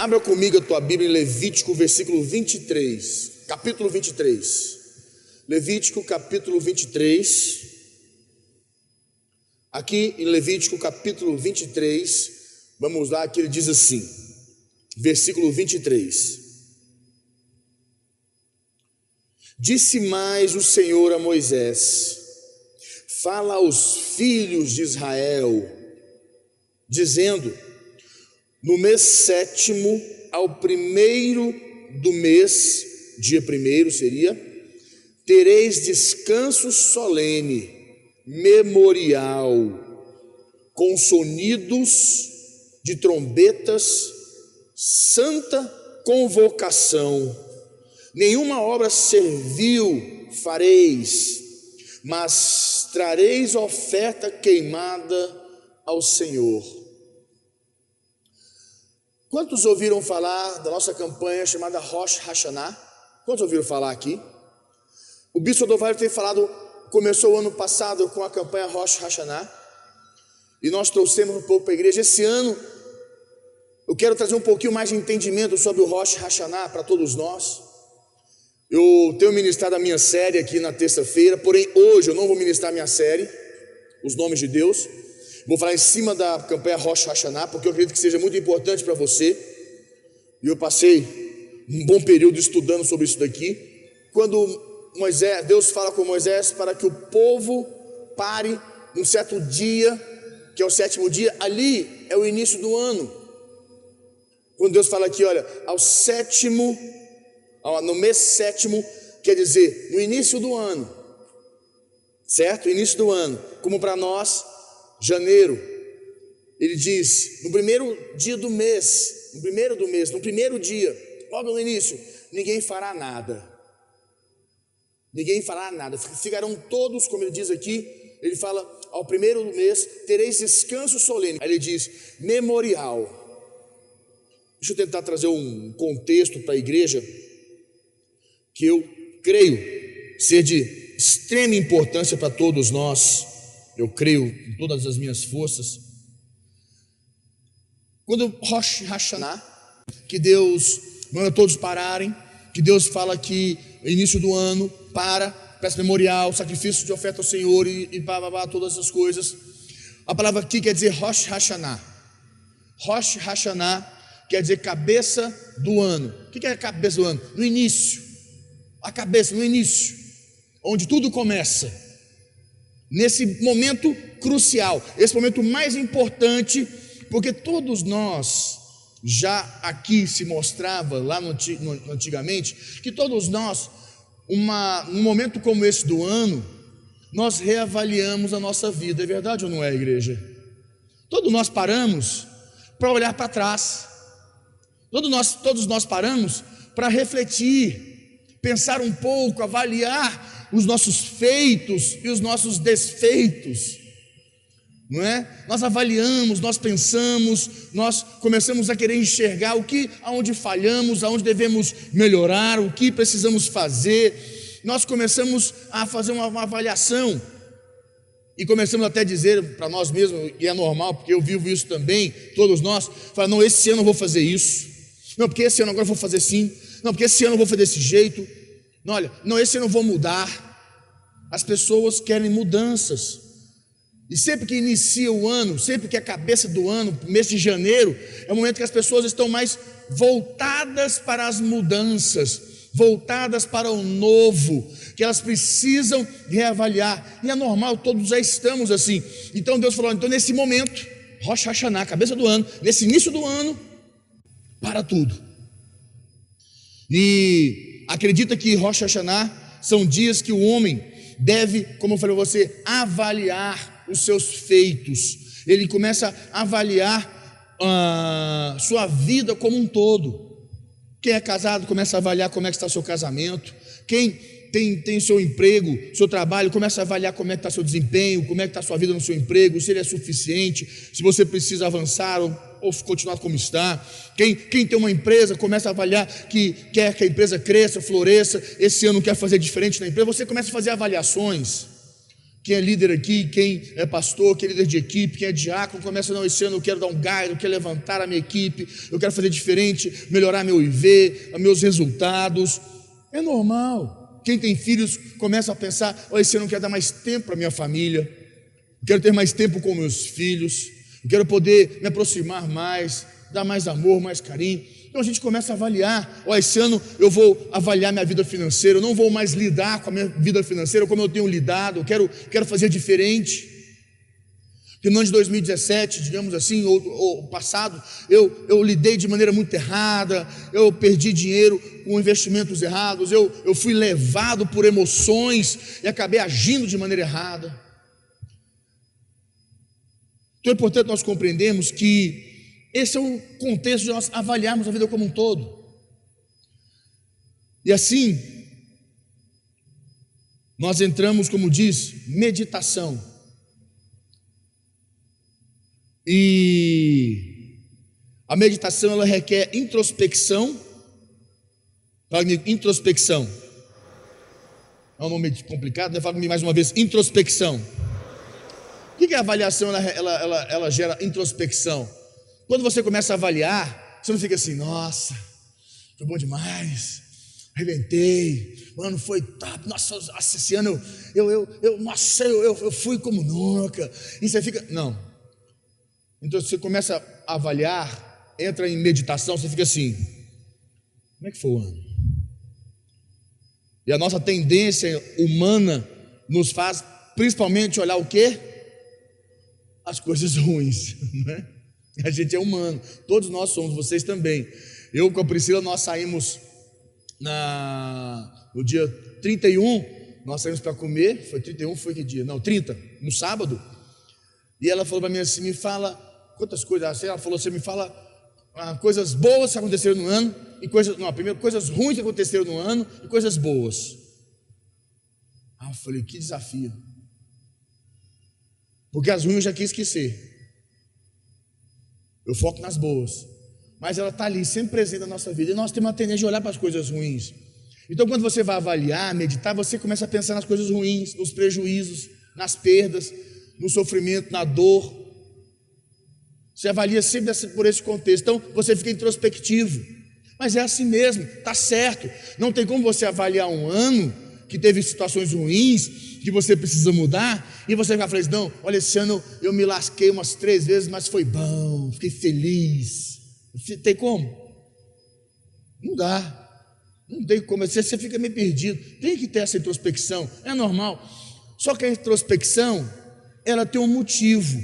Abra comigo a tua Bíblia em Levítico, versículo 23, capítulo 23. Levítico, capítulo 23. Aqui em Levítico, capítulo 23, vamos lá, que ele diz assim, versículo 23. Disse mais o Senhor a Moisés: Fala aos filhos de Israel, dizendo: no mês sétimo, ao primeiro do mês, dia primeiro seria, tereis descanso solene, memorial, com sonidos de trombetas, santa convocação. Nenhuma obra servil fareis, mas trareis oferta queimada ao Senhor. Quantos ouviram falar da nossa campanha chamada Rosh Hashanah? Quantos ouviram falar aqui? O Bispo Odovalho tem falado, começou o ano passado com a campanha Rosh Hashanah, e nós trouxemos um pouco para a igreja. Esse ano, eu quero trazer um pouquinho mais de entendimento sobre o Rosh Hashanah para todos nós. Eu tenho ministrado a minha série aqui na terça-feira, porém hoje eu não vou ministrar a minha série, Os Nomes de Deus. Vou falar em cima da campanha Rosh Hashanah, porque eu acredito que seja muito importante para você. E eu passei um bom período estudando sobre isso daqui. Quando Moisés, Deus fala com Moisés para que o povo pare um certo dia, que é o sétimo dia, ali é o início do ano. Quando Deus fala aqui, olha, ao sétimo, no mês sétimo, quer dizer, no início do ano, certo? Início do ano, como para nós janeiro, ele diz: no primeiro dia do mês, no primeiro do mês, no primeiro dia, logo no início, ninguém fará nada. Ninguém fará nada, ficarão todos, como ele diz aqui, ele fala, ao primeiro do mês tereis descanso solene. Aí ele diz, memorial. Deixa eu tentar trazer um contexto para a igreja que eu creio ser de extrema importância para todos nós eu creio com todas as minhas forças. Quando Rosh Hashanah, que Deus manda todos pararem, que Deus fala que início do ano, para, peça memorial, sacrifício de oferta ao Senhor e, e blá, blá, blá, todas essas coisas. A palavra aqui quer dizer Rosh Hashanah. Rosh Hashanah quer dizer cabeça do ano. O que é a cabeça do ano? No início. A cabeça, no início. Onde tudo começa nesse momento crucial, esse momento mais importante, porque todos nós, já aqui se mostrava, lá no, no, antigamente, que todos nós, uma, num momento como esse do ano, nós reavaliamos a nossa vida, é verdade ou não é, igreja? Todos nós paramos para olhar para trás, todos nós, todos nós paramos para refletir, pensar um pouco, avaliar os nossos feitos e os nossos desfeitos. Não é? Nós avaliamos, nós pensamos, nós começamos a querer enxergar o que aonde falhamos, aonde devemos melhorar, o que precisamos fazer. Nós começamos a fazer uma, uma avaliação e começamos até a dizer para nós mesmos, e é normal, porque eu vivo isso também, todos nós, fala, não, esse ano eu vou fazer isso. Não, porque esse ano agora eu vou fazer assim. Não, porque esse ano eu vou fazer desse jeito. Não, olha, não, esse eu não vou mudar. As pessoas querem mudanças. E sempre que inicia o ano, sempre que é a cabeça do ano, mês de janeiro, é o momento que as pessoas estão mais voltadas para as mudanças, voltadas para o novo, que elas precisam reavaliar. E é normal, todos já estamos assim. Então Deus falou: então nesse momento, Rosh Hashanah, cabeça do ano, nesse início do ano, para tudo. E acredita que Rosh Hashanah são dias que o homem deve, como eu falei a você, avaliar os seus feitos. Ele começa a avaliar a uh, sua vida como um todo. Quem é casado começa a avaliar como é que está seu casamento. Quem tem, tem seu emprego, seu trabalho, começa a avaliar como é que está seu desempenho, como é que está sua vida no seu emprego, se ele é suficiente, se você precisa avançar ou ou continuar como está. Quem, quem tem uma empresa começa a avaliar que quer que a empresa cresça, floresça, esse ano quer fazer diferente na empresa, você começa a fazer avaliações Quem é líder aqui, quem é pastor, quem é líder de equipe, quem é diácono, começa, não, esse ano eu quero dar um gás, eu quero levantar a minha equipe, eu quero fazer diferente, melhorar meu IV, meus resultados. É normal. Quem tem filhos começa a pensar, oh, esse ano eu quero dar mais tempo para minha família, quero ter mais tempo com meus filhos, eu quero poder me aproximar mais, dar mais amor, mais carinho. Então a gente começa a avaliar: ó, esse ano eu vou avaliar minha vida financeira, eu não vou mais lidar com a minha vida financeira como eu tenho lidado, eu quero, quero fazer diferente. Porque no ano de 2017, digamos assim, ou, ou passado, eu, eu lidei de maneira muito errada, eu perdi dinheiro com investimentos errados, eu, eu fui levado por emoções e acabei agindo de maneira errada. Então é importante nós compreendermos que esse é o contexto de nós avaliarmos a vida como um todo. E assim, nós entramos, como diz, meditação. E a meditação ela requer introspecção. Fala comigo, introspecção. É um nome complicado, né? Fala comigo mais uma vez, introspecção. O que é avaliação? Ela, ela, ela, ela gera introspecção. Quando você começa a avaliar, você não fica assim, nossa, foi bom demais, arrebentei, mano, foi top, nossa, esse ano eu, eu, eu, nossa, eu, eu, eu fui como nunca. E você fica, não. Então você começa a avaliar, entra em meditação, você fica assim, como é que foi o ano? E a nossa tendência humana nos faz principalmente olhar o quê? As coisas ruins, né? A gente é humano, todos nós somos, vocês também. Eu com a Priscila, nós saímos na, no dia 31, nós saímos para comer, foi 31, foi que dia? Não, 30, no sábado. E ela falou para mim assim: me fala quantas coisas, assim, ela falou assim: me fala ah, coisas boas que aconteceram no ano, e coisas, não, primeiro coisas ruins que aconteceram no ano, e coisas boas. Ah, eu falei: que desafio. Porque as ruins eu já quis esquecer. Eu foco nas boas. Mas ela está ali, sempre presente na nossa vida. E nós temos uma tendência de olhar para as coisas ruins. Então, quando você vai avaliar, meditar, você começa a pensar nas coisas ruins, nos prejuízos, nas perdas, no sofrimento, na dor. Você avalia sempre por esse contexto. Então, você fica introspectivo. Mas é assim mesmo, está certo. Não tem como você avaliar um ano que teve situações ruins que você precisa mudar, e você vai falar assim: não, olha, esse ano eu me lasquei umas três vezes, mas foi bom, fiquei feliz. Tem como? Não dá. Não tem como, você fica meio perdido. Tem que ter essa introspecção, é normal. Só que a introspecção, ela tem um motivo.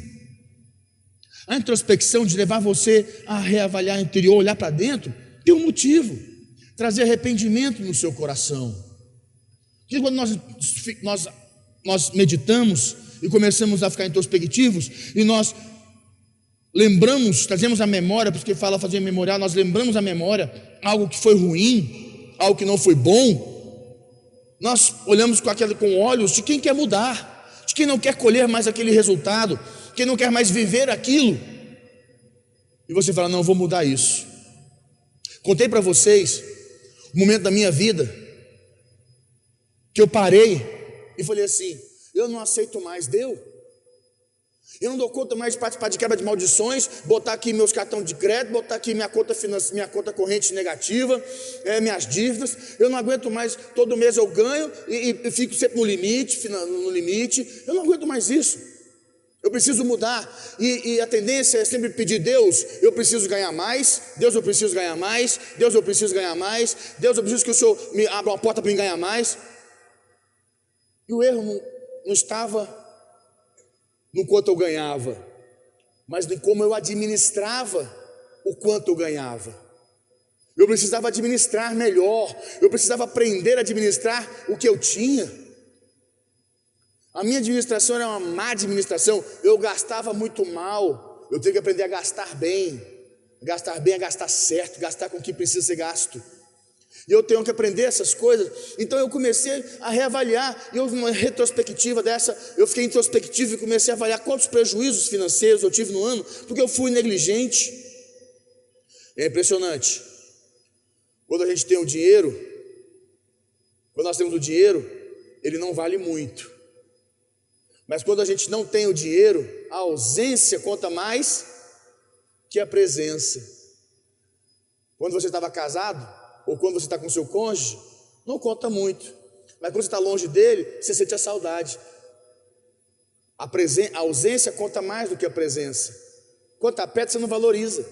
A introspecção de levar você a reavaliar o interior, olhar para dentro, tem um motivo. Trazer arrependimento no seu coração. Porque quando nós, nós nós meditamos e começamos a ficar introspectivos e nós lembramos, trazemos a memória, porque fala fazer memorial, nós lembramos a memória algo que foi ruim, algo que não foi bom. Nós olhamos com aquele com olhos de quem quer mudar, de quem não quer colher mais aquele resultado, quem não quer mais viver aquilo. E você fala: "Não, vou mudar isso". Contei para vocês o momento da minha vida que eu parei e falei assim: eu não aceito mais, deu. Eu não dou conta mais de participar de quebra de maldições, botar aqui meus cartões de crédito, botar aqui minha conta, minha conta corrente negativa, é, minhas dívidas. Eu não aguento mais, todo mês eu ganho e, e fico sempre no limite, no limite. Eu não aguento mais isso. Eu preciso mudar. E, e, a tendência é sempre pedir, Deus, eu preciso ganhar mais, Deus, eu preciso ganhar mais, Deus, eu preciso ganhar mais, Deus, eu preciso que o Senhor me abra uma porta para me ganhar mais. E o erro não, estava no quanto eu ganhava, mas em como eu administrava o quanto eu ganhava. Eu precisava administrar melhor, eu precisava aprender a administrar o que eu tinha. A minha administração era uma má administração, eu gastava muito mal, eu tenho que aprender a gastar bem. Gastar bem é gastar certo, gastar com o que precisa ser gasto. E eu tenho que aprender essas coisas. Então eu comecei a reavaliar. E houve uma retrospectiva dessa. Eu fiquei introspectivo e comecei a avaliar quantos prejuízos financeiros eu tive no ano, porque eu fui negligente. É impressionante. Quando a gente tem o dinheiro, quando nós temos o dinheiro, ele não vale muito. Mas quando a gente não tem o dinheiro, a ausência conta mais que a presença. Quando você estava casado, ou quando você está com seu cônjuge, não conta muito. Mas quando você está longe dele, você sente a saudade. A, presen a ausência conta mais do que a presença. Quando está perto, você não valoriza.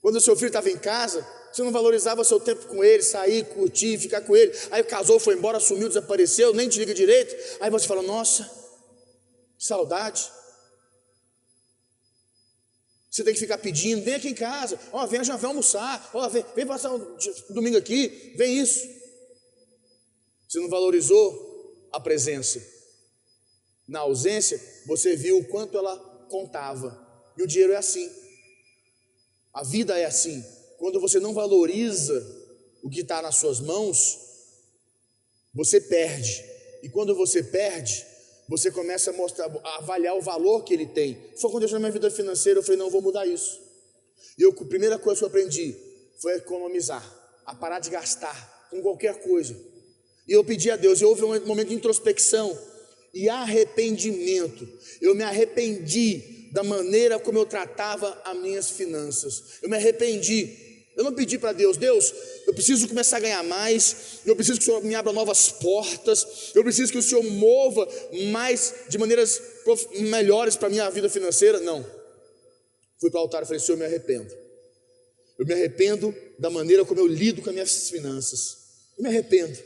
Quando o seu filho estava em casa, você não valorizava seu tempo com ele, sair, curtir, ficar com ele. Aí casou, foi embora, sumiu, desapareceu, nem te liga direito. Aí você fala: Nossa, saudade. Você tem que ficar pedindo, vem aqui em casa, ó, vem já vem almoçar, ó, vem, vem passar um domingo aqui, vem isso. Você não valorizou a presença. Na ausência, você viu o quanto ela contava. E o dinheiro é assim. A vida é assim. Quando você não valoriza o que está nas suas mãos, você perde. E quando você perde, você começa a mostrar, a avaliar o valor que ele tem. Foi quando eu na minha vida financeira, eu falei, não, eu vou mudar isso. E eu, a primeira coisa que eu aprendi foi economizar, a parar de gastar com qualquer coisa. E eu pedi a Deus, e houve um momento de introspecção e arrependimento. Eu me arrependi da maneira como eu tratava as minhas finanças. Eu me arrependi. Eu não pedi para Deus, Deus, eu preciso começar a ganhar mais, eu preciso que o Senhor me abra novas portas, eu preciso que o Senhor mova mais de maneiras melhores para a minha vida financeira. Não. Fui para o altar e falei, Senhor, eu me arrependo. Eu me arrependo da maneira como eu lido com as minhas finanças. Eu me arrependo.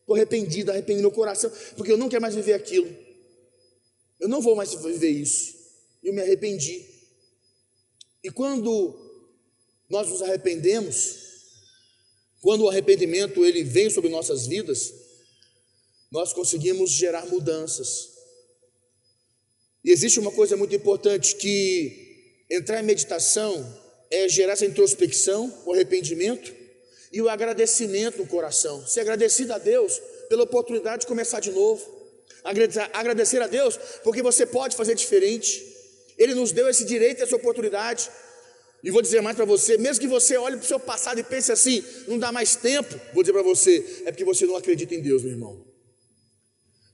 Estou arrependido, arrependido meu coração, porque eu não quero mais viver aquilo. Eu não vou mais viver isso. Eu me arrependi. E quando nós nos arrependemos, quando o arrependimento ele vem sobre nossas vidas, nós conseguimos gerar mudanças. E existe uma coisa muito importante que entrar em meditação é gerar essa introspecção, o arrependimento e o agradecimento no coração. Ser agradecido a Deus pela oportunidade de começar de novo. Agradecer a Deus porque você pode fazer diferente. Ele nos deu esse direito, essa oportunidade. E vou dizer mais para você, mesmo que você olhe para o seu passado e pense assim, não dá mais tempo, vou dizer para você, é porque você não acredita em Deus, meu irmão.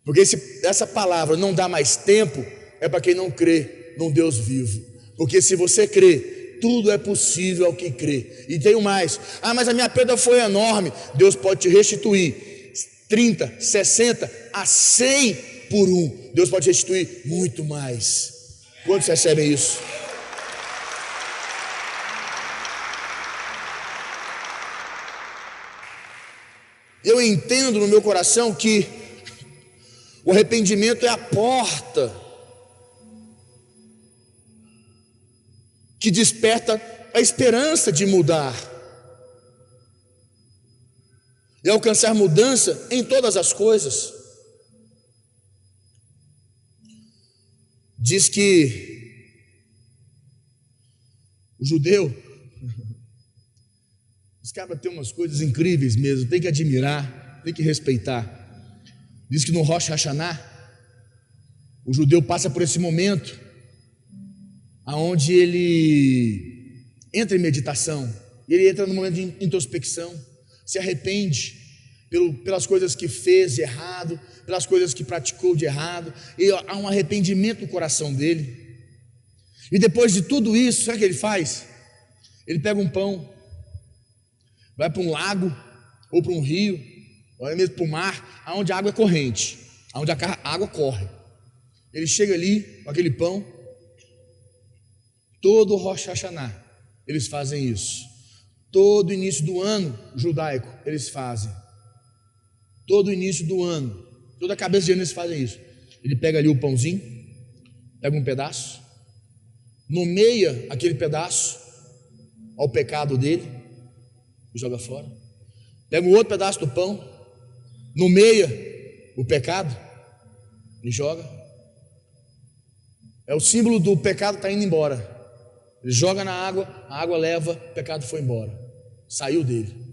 Porque esse, essa palavra não dá mais tempo é para quem não crê num Deus vivo. Porque se você crê tudo é possível ao que crê. E tenho mais. Ah, mas a minha perda foi enorme. Deus pode te restituir 30, 60 a 100 por um. Deus pode restituir muito mais. Quantos recebem isso? Eu entendo no meu coração que o arrependimento é a porta que desperta a esperança de mudar e alcançar mudança em todas as coisas. Diz que o judeu, os caras têm umas coisas incríveis mesmo, tem que admirar, tem que respeitar. Diz que no Rosh Hashanah, o judeu passa por esse momento aonde ele entra em meditação, ele entra no momento de introspecção, se arrepende pelo, pelas coisas que fez de errado, pelas coisas que praticou de errado, e há um arrependimento no coração dele. E depois de tudo isso, sabe o que ele faz? Ele pega um pão, vai para um lago, ou para um rio, ou mesmo para o mar, onde a água é corrente, onde a água corre. Ele chega ali com aquele pão, Todo Rosh Hashanah, eles fazem isso. Todo início do ano judaico, eles fazem. Todo início do ano, toda cabeça de ano eles fazem isso. Ele pega ali o pãozinho, pega um pedaço, nomeia aquele pedaço ao pecado dele joga fora. Pega um outro pedaço do pão, nomeia o pecado e joga. É o símbolo do pecado está indo embora. Ele joga na água, a água leva, o pecado foi embora, saiu dele.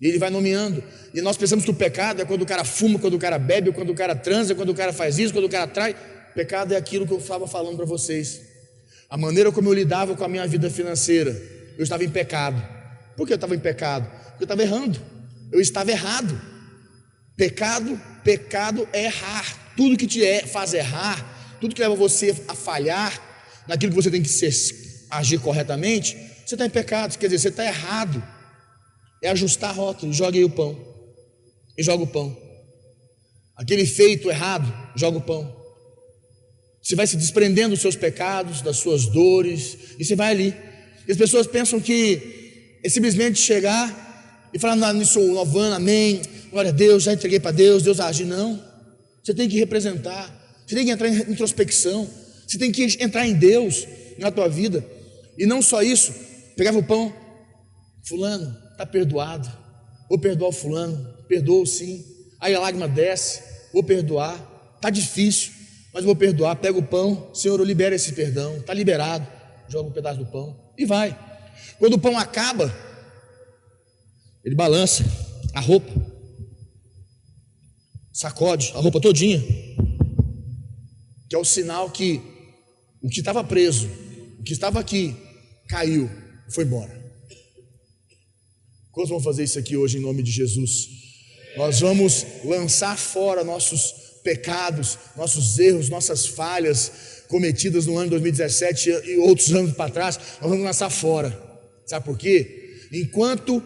E ele vai nomeando. E nós pensamos que o pecado é quando o cara fuma, quando o cara bebe, quando o cara transa, quando o cara faz isso, quando o cara trai. Pecado é aquilo que eu estava falando para vocês. A maneira como eu lidava com a minha vida financeira. Eu estava em pecado. Por que eu estava em pecado? Porque eu estava errando. Eu estava errado. Pecado, pecado é errar. tudo que te é, faz errar, tudo que leva você a falhar naquilo que você tem que ser, agir corretamente, você está em pecado, quer dizer, você está errado. É ajustar rota, joga aí o pão. E joga o pão. Aquele feito errado, joga o pão. Você vai se desprendendo dos seus pecados, das suas dores, e você vai ali. E as pessoas pensam que é simplesmente chegar e falar, nisso, novano, amém, glória a Deus, já entreguei para Deus, Deus agir. Não. Você tem que representar, você tem que entrar em introspecção, você tem que entrar em Deus na tua vida. E não só isso, pegava o pão, fulano, está perdoado. Vou perdoar o fulano, perdoa sim. Aí a lágrima desce, vou perdoar. Está difícil, mas vou perdoar. Pega o pão, Senhor, eu libero esse perdão. Está liberado. Joga um pedaço do pão e vai. Quando o pão acaba, ele balança a roupa, sacode a roupa todinha, que é o sinal que o que estava preso, o que estava aqui, caiu, foi embora. Quantos vão fazer isso aqui hoje em nome de Jesus? Nós vamos lançar fora nossos pecados, nossos erros, nossas falhas cometidas no ano de 2017 e outros anos para trás, nós vamos lançar fora. Sabe por quê? Enquanto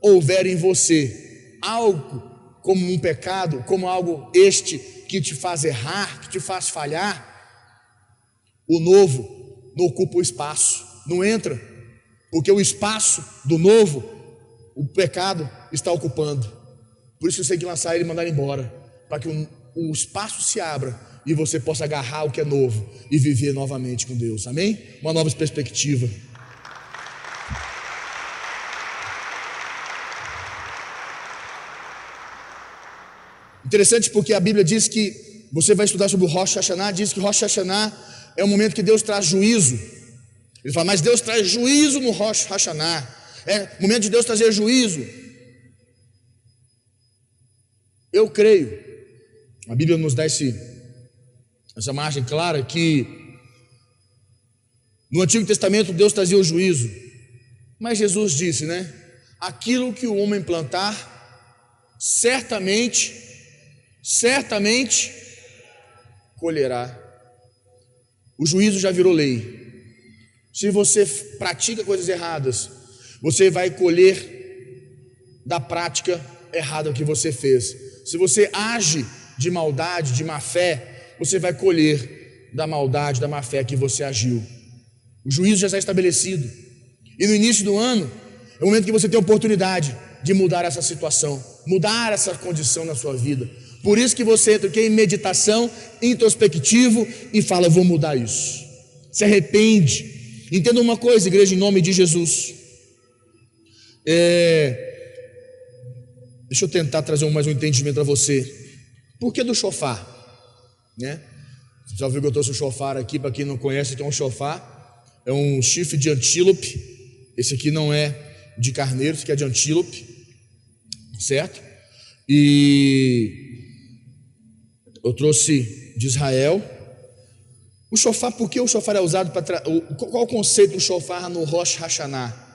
houver em você algo como um pecado, como algo este que te faz errar, que te faz falhar, o novo não ocupa o espaço, não entra, porque o espaço do novo, o pecado está ocupando. Por isso você tem que lançar ele e mandar ele embora, para que o, o espaço se abra e você possa agarrar o que é novo e viver novamente com Deus. Amém? Uma nova perspectiva. Interessante porque a Bíblia diz que você vai estudar sobre o Rosh Hashanah, diz que Rosh Hashanah é o momento que Deus traz juízo. Ele fala, mas Deus traz juízo no Rosh Hashanah. É momento de Deus trazer juízo. Eu creio, a Bíblia nos dá esse, essa margem clara que no Antigo Testamento Deus trazia o juízo, mas Jesus disse, né? Aquilo que o homem plantar, certamente, certamente colherá. O juízo já virou lei. Se você pratica coisas erradas, você vai colher da prática errada que você fez. Se você age de maldade, de má fé, você vai colher da maldade, da má fé que você agiu. O juízo já está estabelecido. E no início do ano, é o momento que você tem a oportunidade de mudar essa situação, mudar essa condição na sua vida. Por isso que você entra aqui em meditação, introspectivo e fala: vou mudar isso. Se arrepende. Entenda uma coisa, igreja, em nome de Jesus. É... Deixa eu tentar trazer mais um entendimento para você. Por que do chofar? Né? Você já viu que eu trouxe o chofar aqui, para quem não conhece, tem um chofar. É um chifre de antílope. Esse aqui não é de carneiro, esse aqui é de antílope. Certo? E eu trouxe de Israel. O shofar, por que o shofar é usado para. Qual o conceito do shofar no Rosh Hashanah?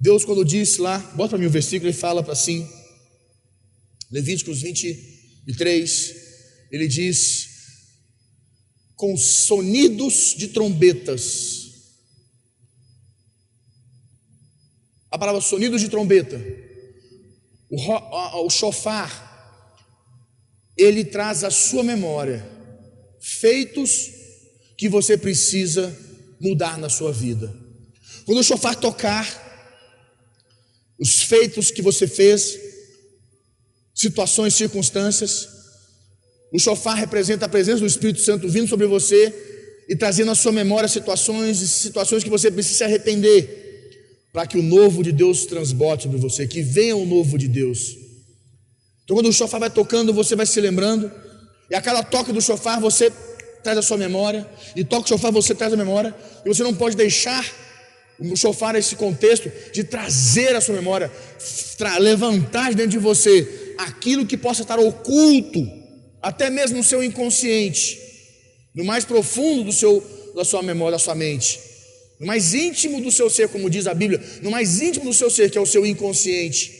Deus, quando disse lá, bota para mim o versículo, ele fala assim, Levíticos 23, ele diz: com sonidos de trombetas. A palavra sonidos de trombeta. O, o shofar ele traz à sua memória feitos que você precisa mudar na sua vida. Quando o chofar tocar, os feitos que você fez, situações, circunstâncias, o chofar representa a presença do Espírito Santo vindo sobre você e trazendo à sua memória situações e situações que você precisa se arrepender, para que o novo de Deus transborde sobre você, que venha o novo de Deus. Então, quando o chofar vai tocando, você vai se lembrando, e a cada toque do chofar você traz a sua memória, e toca o chofar você traz a memória, e você não pode deixar o chofar esse contexto de trazer a sua memória, levantar dentro de você aquilo que possa estar oculto, até mesmo no seu inconsciente, no mais profundo do seu, da sua memória, da sua mente, no mais íntimo do seu ser, como diz a Bíblia, no mais íntimo do seu ser, que é o seu inconsciente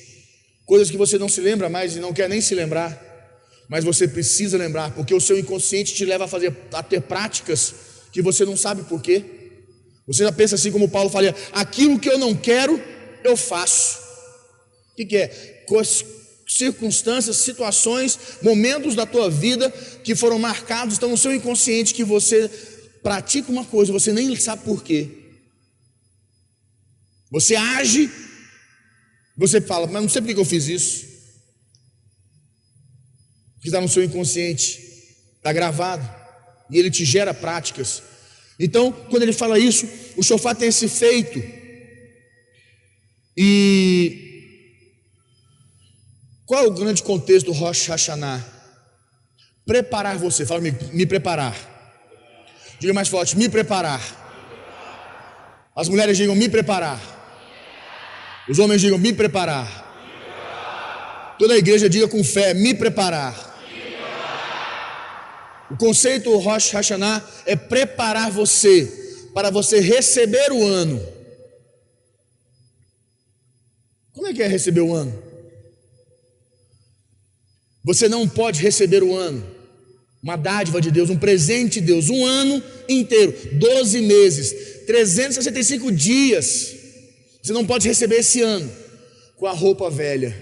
coisas que você não se lembra mais e não quer nem se lembrar. Mas você precisa lembrar, porque o seu inconsciente te leva a fazer a ter práticas que você não sabe por quê. Você já pensa assim como Paulo fala: aquilo que eu não quero, eu faço. O que, que é? circunstâncias, situações, momentos da tua vida que foram marcados, estão no seu inconsciente que você pratica uma coisa, você nem sabe por quê. Você age, você fala, mas não sei por que eu fiz isso. Porque está no seu inconsciente, está gravado, e ele te gera práticas. Então, quando ele fala isso, o sofá tem esse feito. E qual é o grande contexto do Rosh Hashanah? Preparar você, fala me, me preparar. Diga mais forte, me preparar. As mulheres digam me preparar. Os homens digam me preparar. Toda a igreja diga com fé, me preparar. O conceito Rosh Hashanah é preparar você para você receber o ano. Como é que é receber o ano? Você não pode receber o ano, uma dádiva de Deus, um presente de Deus, um ano inteiro, 12 meses, 365 dias. Você não pode receber esse ano com a roupa velha,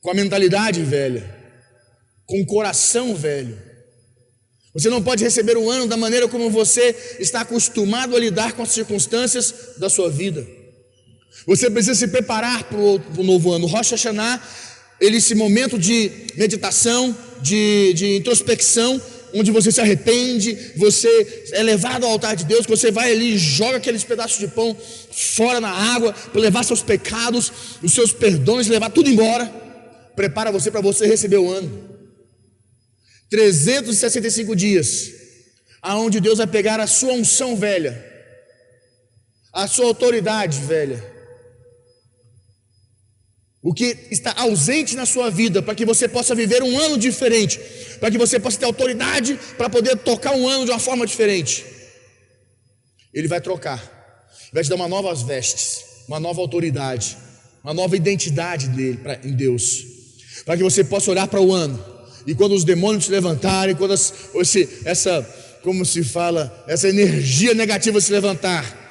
com a mentalidade velha, com o coração velho. Você não pode receber o ano da maneira como você está acostumado a lidar com as circunstâncias da sua vida. Você precisa se preparar para o novo ano. Rosh Hashanah ele esse momento de meditação, de, de introspecção, onde você se arrepende, você é levado ao altar de Deus, você vai ali joga aqueles pedaços de pão fora na água, para levar seus pecados, os seus perdões, levar tudo embora. Prepara você para você receber o ano. 365 dias, aonde Deus vai pegar a sua unção velha, a sua autoridade velha o que está ausente na sua vida, para que você possa viver um ano diferente, para que você possa ter autoridade para poder tocar um ano de uma forma diferente. Ele vai trocar, vai te dar uma novas vestes, uma nova autoridade, uma nova identidade dele pra, em Deus, para que você possa olhar para o ano e quando os demônios se levantarem, quando as, esse, essa, como se fala, essa energia negativa se levantar,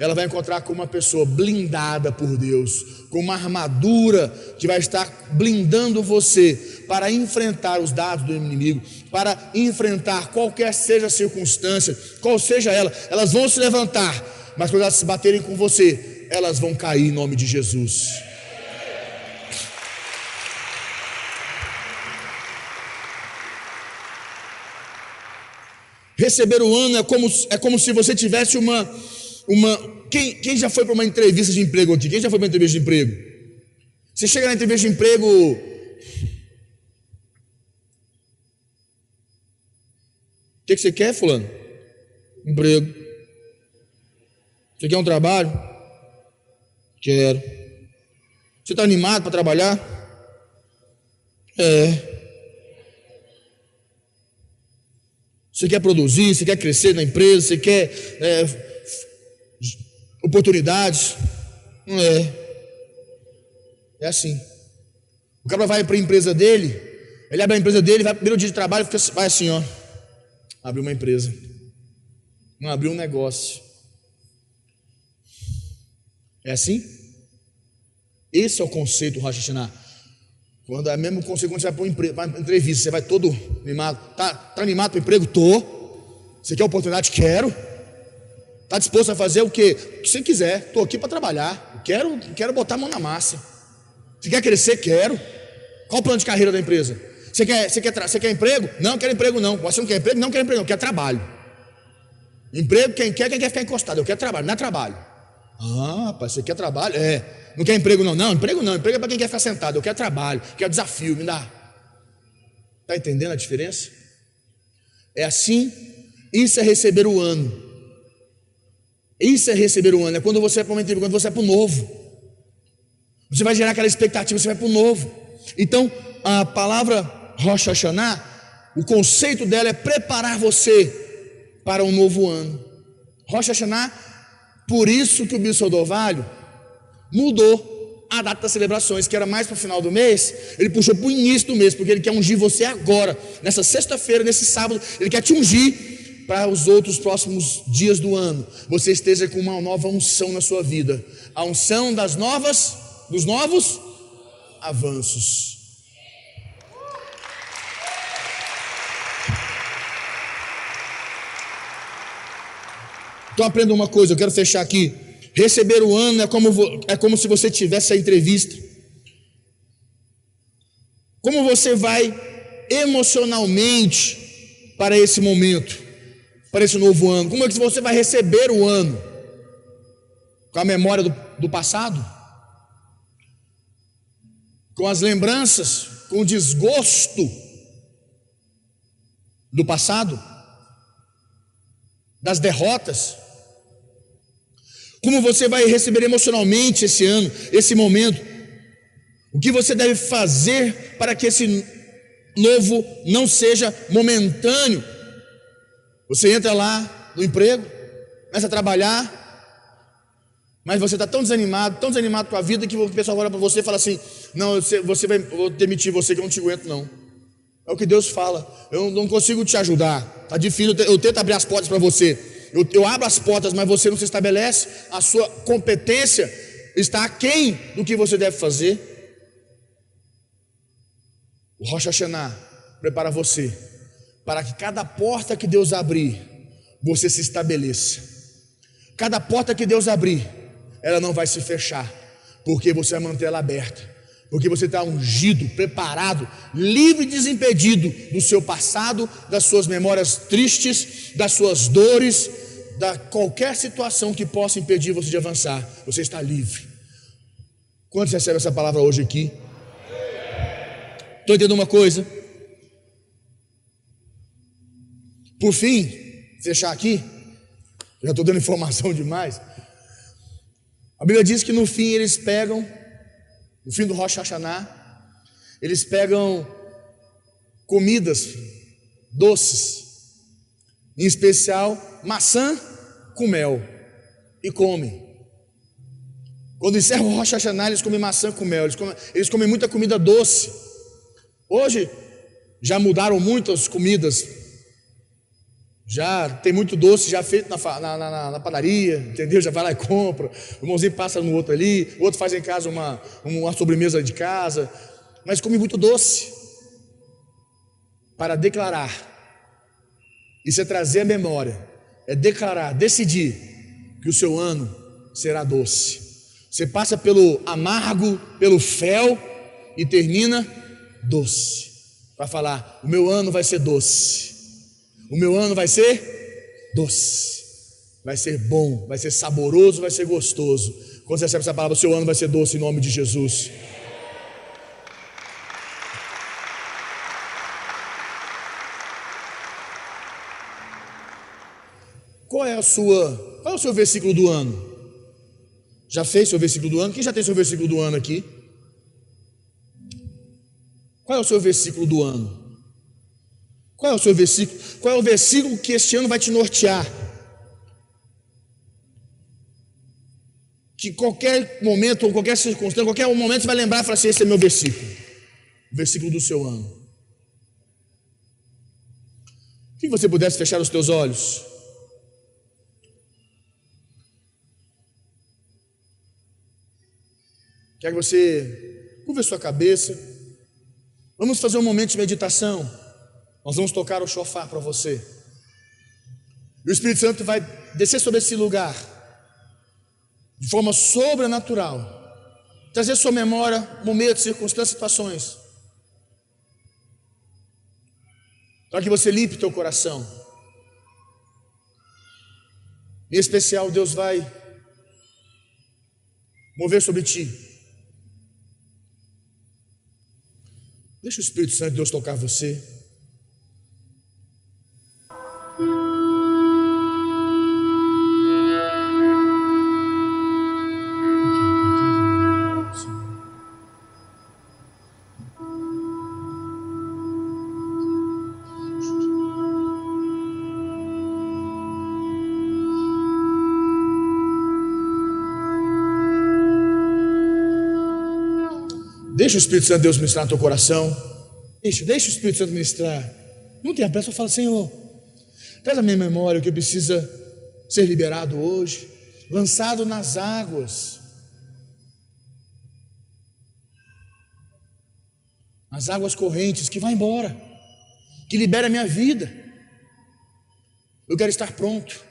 ela vai encontrar com uma pessoa blindada por Deus, com uma armadura que vai estar blindando você para enfrentar os dados do inimigo, para enfrentar qualquer seja a circunstância, qual seja ela, elas vão se levantar, mas quando elas se baterem com você, elas vão cair em nome de Jesus. Receber o ano é como, é como se você tivesse uma uma. Quem, quem já foi para uma entrevista de emprego aqui? Quem já foi para uma entrevista de emprego? Você chega na entrevista de emprego. O que, que você quer, Fulano? Emprego. Você quer um trabalho? Quero. Você está animado para trabalhar? É. Você quer produzir, você quer crescer na empresa, você quer é, oportunidades. Não é. É assim. O cara vai para a empresa dele, ele abre a empresa dele, vai primeiro dia de trabalho, fica, vai assim, ó. Abriu uma empresa. Não abriu um negócio. É assim? Esse é o conceito Rosh Quando é mesmo conceito quando você vai para uma entrevista, você vai todo animado. Tá, tá animado para o emprego? Tô. Você quer oportunidade? Quero. Está disposto a fazer o que? O que você quiser. Estou aqui para trabalhar. Quero, quero botar a mão na massa. Você quer crescer? Quero. Qual o plano de carreira da empresa? Você quer, você quer, você quer emprego? Não, quero emprego não. Você não quer emprego? Não quer emprego, não. Quer trabalho. Emprego, quem quer, quem quer ficar encostado. Eu quero trabalho, não é trabalho. Ah, rapaz, você quer trabalho? É. Não quer emprego não? Não, emprego não. Emprego é para quem quer ficar sentado. Eu quero trabalho, quero desafio, me dá. Está entendendo a diferença? É assim, isso é receber o ano. Isso é receber o ano, é quando você é para uma entrevista, quando você é para o novo. Você vai gerar aquela expectativa, você vai para o novo. Então, a palavra Rosh Hashanah, o conceito dela é preparar você para um novo ano. Rosh Hashanah, por isso que o Bispo do Ovalho mudou a data das celebrações, que era mais para o final do mês, ele puxou para o início do mês, porque ele quer ungir você agora, nessa sexta-feira, nesse sábado, ele quer te ungir para os outros próximos dias do ano. Você esteja com uma nova unção na sua vida, a unção das novas, dos novos avanços. Então aprenda uma coisa, eu quero fechar aqui. Receber o ano é como, é como se você tivesse a entrevista. Como você vai emocionalmente para esse momento, para esse novo ano? Como é que você vai receber o ano? Com a memória do, do passado? Com as lembranças? Com o desgosto do passado? Das derrotas? Como você vai receber emocionalmente esse ano, esse momento? O que você deve fazer para que esse novo não seja momentâneo? Você entra lá no emprego, começa a trabalhar, mas você está tão desanimado, tão desanimado com a vida que o pessoal olha para você e fala assim: Não, você vai, vou demitir você que eu não te aguento, não. É o que Deus fala. Eu não consigo te ajudar. Está difícil, eu tento abrir as portas para você eu, eu abro as portas, mas você não se estabelece, a sua competência está aquém do que você deve fazer. O Rocha Hashanah prepara você para que cada porta que Deus abrir, você se estabeleça. Cada porta que Deus abrir, ela não vai se fechar, porque você vai manter ela aberta, porque você está ungido, preparado, livre e desimpedido do seu passado, das suas memórias tristes, das suas dores, da qualquer situação que possa impedir você de avançar, você está livre. Quantos recebem essa palavra hoje aqui? Estou entendendo uma coisa? Por fim, fechar aqui, já estou dando informação demais. A Bíblia diz que no fim eles pegam, no fim do Rosh Hashanah, eles pegam comidas doces, em especial maçã com mel e come. Quando encerra o Rocha Hashanah, eles comem maçã com mel, eles comem, eles comem muita comida doce. Hoje já mudaram muitas comidas, já tem muito doce já feito na, na, na, na, padaria, entendeu? Já vai lá e compra. O irmãozinho passa no outro ali, o outro faz em casa uma, uma sobremesa de casa, mas come muito doce para declarar. Isso é trazer a memória é declarar, decidir que o seu ano será doce. Você passa pelo amargo, pelo fel e termina doce. Para falar, o meu ano vai ser doce. O meu ano vai ser doce. Vai ser bom, vai ser saboroso, vai ser gostoso. Quando você recebe essa palavra, o seu ano vai ser doce em nome de Jesus. Qual é a sua, qual é o seu versículo do ano? Já fez seu versículo do ano? Quem já tem seu versículo do ano aqui? Qual é o seu versículo do ano? Qual é o seu versículo? Qual é o versículo que este ano vai te nortear? Que qualquer momento, ou qualquer circunstância, qualquer momento você vai lembrar e falar assim: esse é meu versículo. O versículo do seu ano. Que você pudesse fechar os teus olhos. Quero que você curva sua cabeça. Vamos fazer um momento de meditação. Nós vamos tocar o chofar para você. E o Espírito Santo vai descer sobre esse lugar de forma sobrenatural. Trazer sua memória momentos, circunstâncias, situações. Para que você limpe teu coração. Em especial, Deus vai mover sobre ti Deixa o Espírito Santo de Deus tocar você. Deixa o Espírito Santo de Deus ministrar no teu coração. Deixa, deixa o Espírito Santo ministrar. Não tenha pressa, só fala, Senhor, traz a minha memória o que precisa ser liberado hoje, lançado nas águas. As águas correntes que vai embora, que libera a minha vida. Eu quero estar pronto.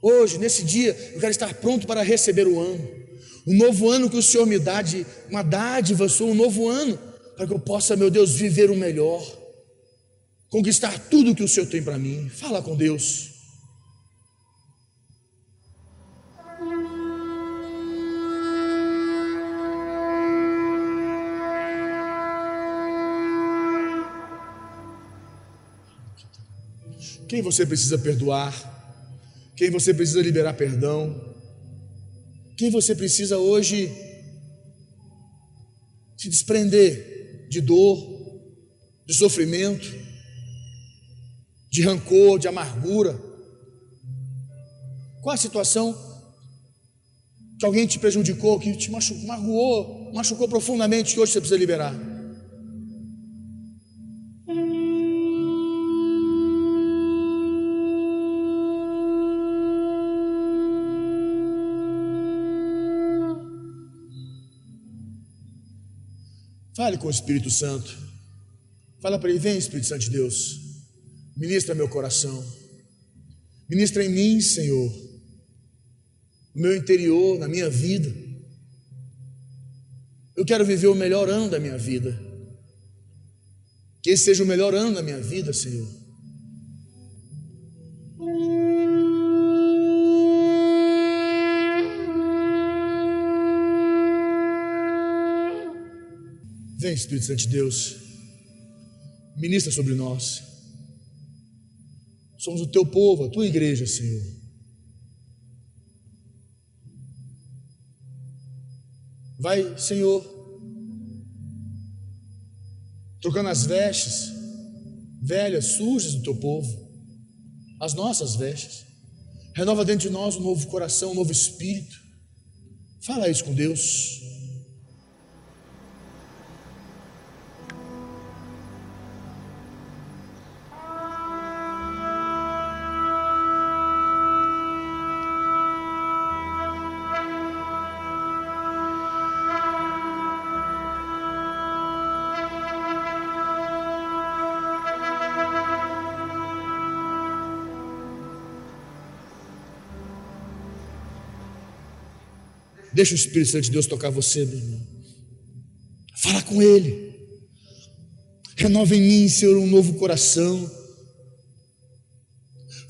Hoje, nesse dia, eu quero estar pronto para receber o ano. Um novo ano que o Senhor me dá de uma dádiva, sou um novo ano, para que eu possa, meu Deus, viver o melhor, conquistar tudo que o Senhor tem para mim. Fala com Deus. Quem você precisa perdoar? quem você precisa liberar perdão, quem você precisa hoje se desprender de dor, de sofrimento, de rancor, de amargura. Qual a situação que alguém te prejudicou, que te machucou, magoou, machucou profundamente, que hoje você precisa liberar? Fale com o Espírito Santo. Fala para ele: vem, Espírito Santo de Deus, ministra meu coração, ministra em mim, Senhor, no meu interior, na minha vida. Eu quero viver o melhor ano da minha vida. Que esse seja o melhor ano da minha vida, Senhor. Vem, Espírito Santo de Deus, ministra sobre nós. Somos o teu povo, a tua igreja, Senhor. Vai, Senhor, trocando as vestes velhas, sujas do teu povo, as nossas vestes. Renova dentro de nós um novo coração, um novo espírito. Fala isso com Deus. Deixa o Espírito Santo de Deus tocar você, meu irmão. Fala com Ele. Renova em mim, Senhor, um novo coração.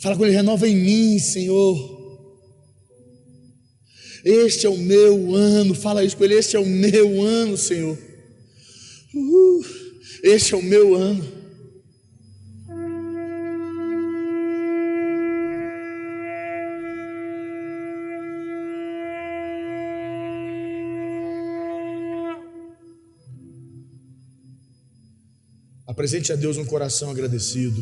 Fala com Ele, renova em mim, Senhor. Este é o meu ano. Fala isso com Ele, este é o meu ano, Senhor. Uh, este é o meu ano. Apresente a Deus um coração agradecido.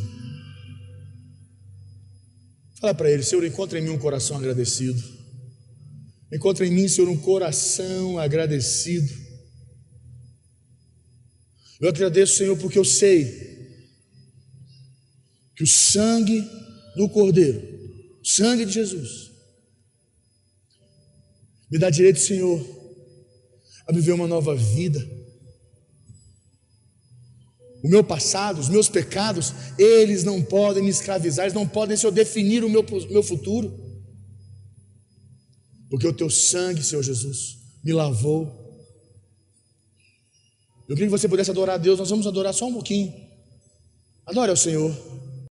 Fala para Ele, Senhor, encontra em mim um coração agradecido. Encontra em mim, Senhor, um coração agradecido. Eu agradeço, Senhor, porque eu sei que o sangue do Cordeiro, o sangue de Jesus, me dá direito, Senhor, a viver uma nova vida o meu passado, os meus pecados, eles não podem me escravizar, eles não podem, Senhor, definir o meu, meu futuro. Porque o teu sangue, Senhor Jesus, me lavou. Eu queria que você pudesse adorar a Deus, nós vamos adorar só um pouquinho. Adore ao Senhor.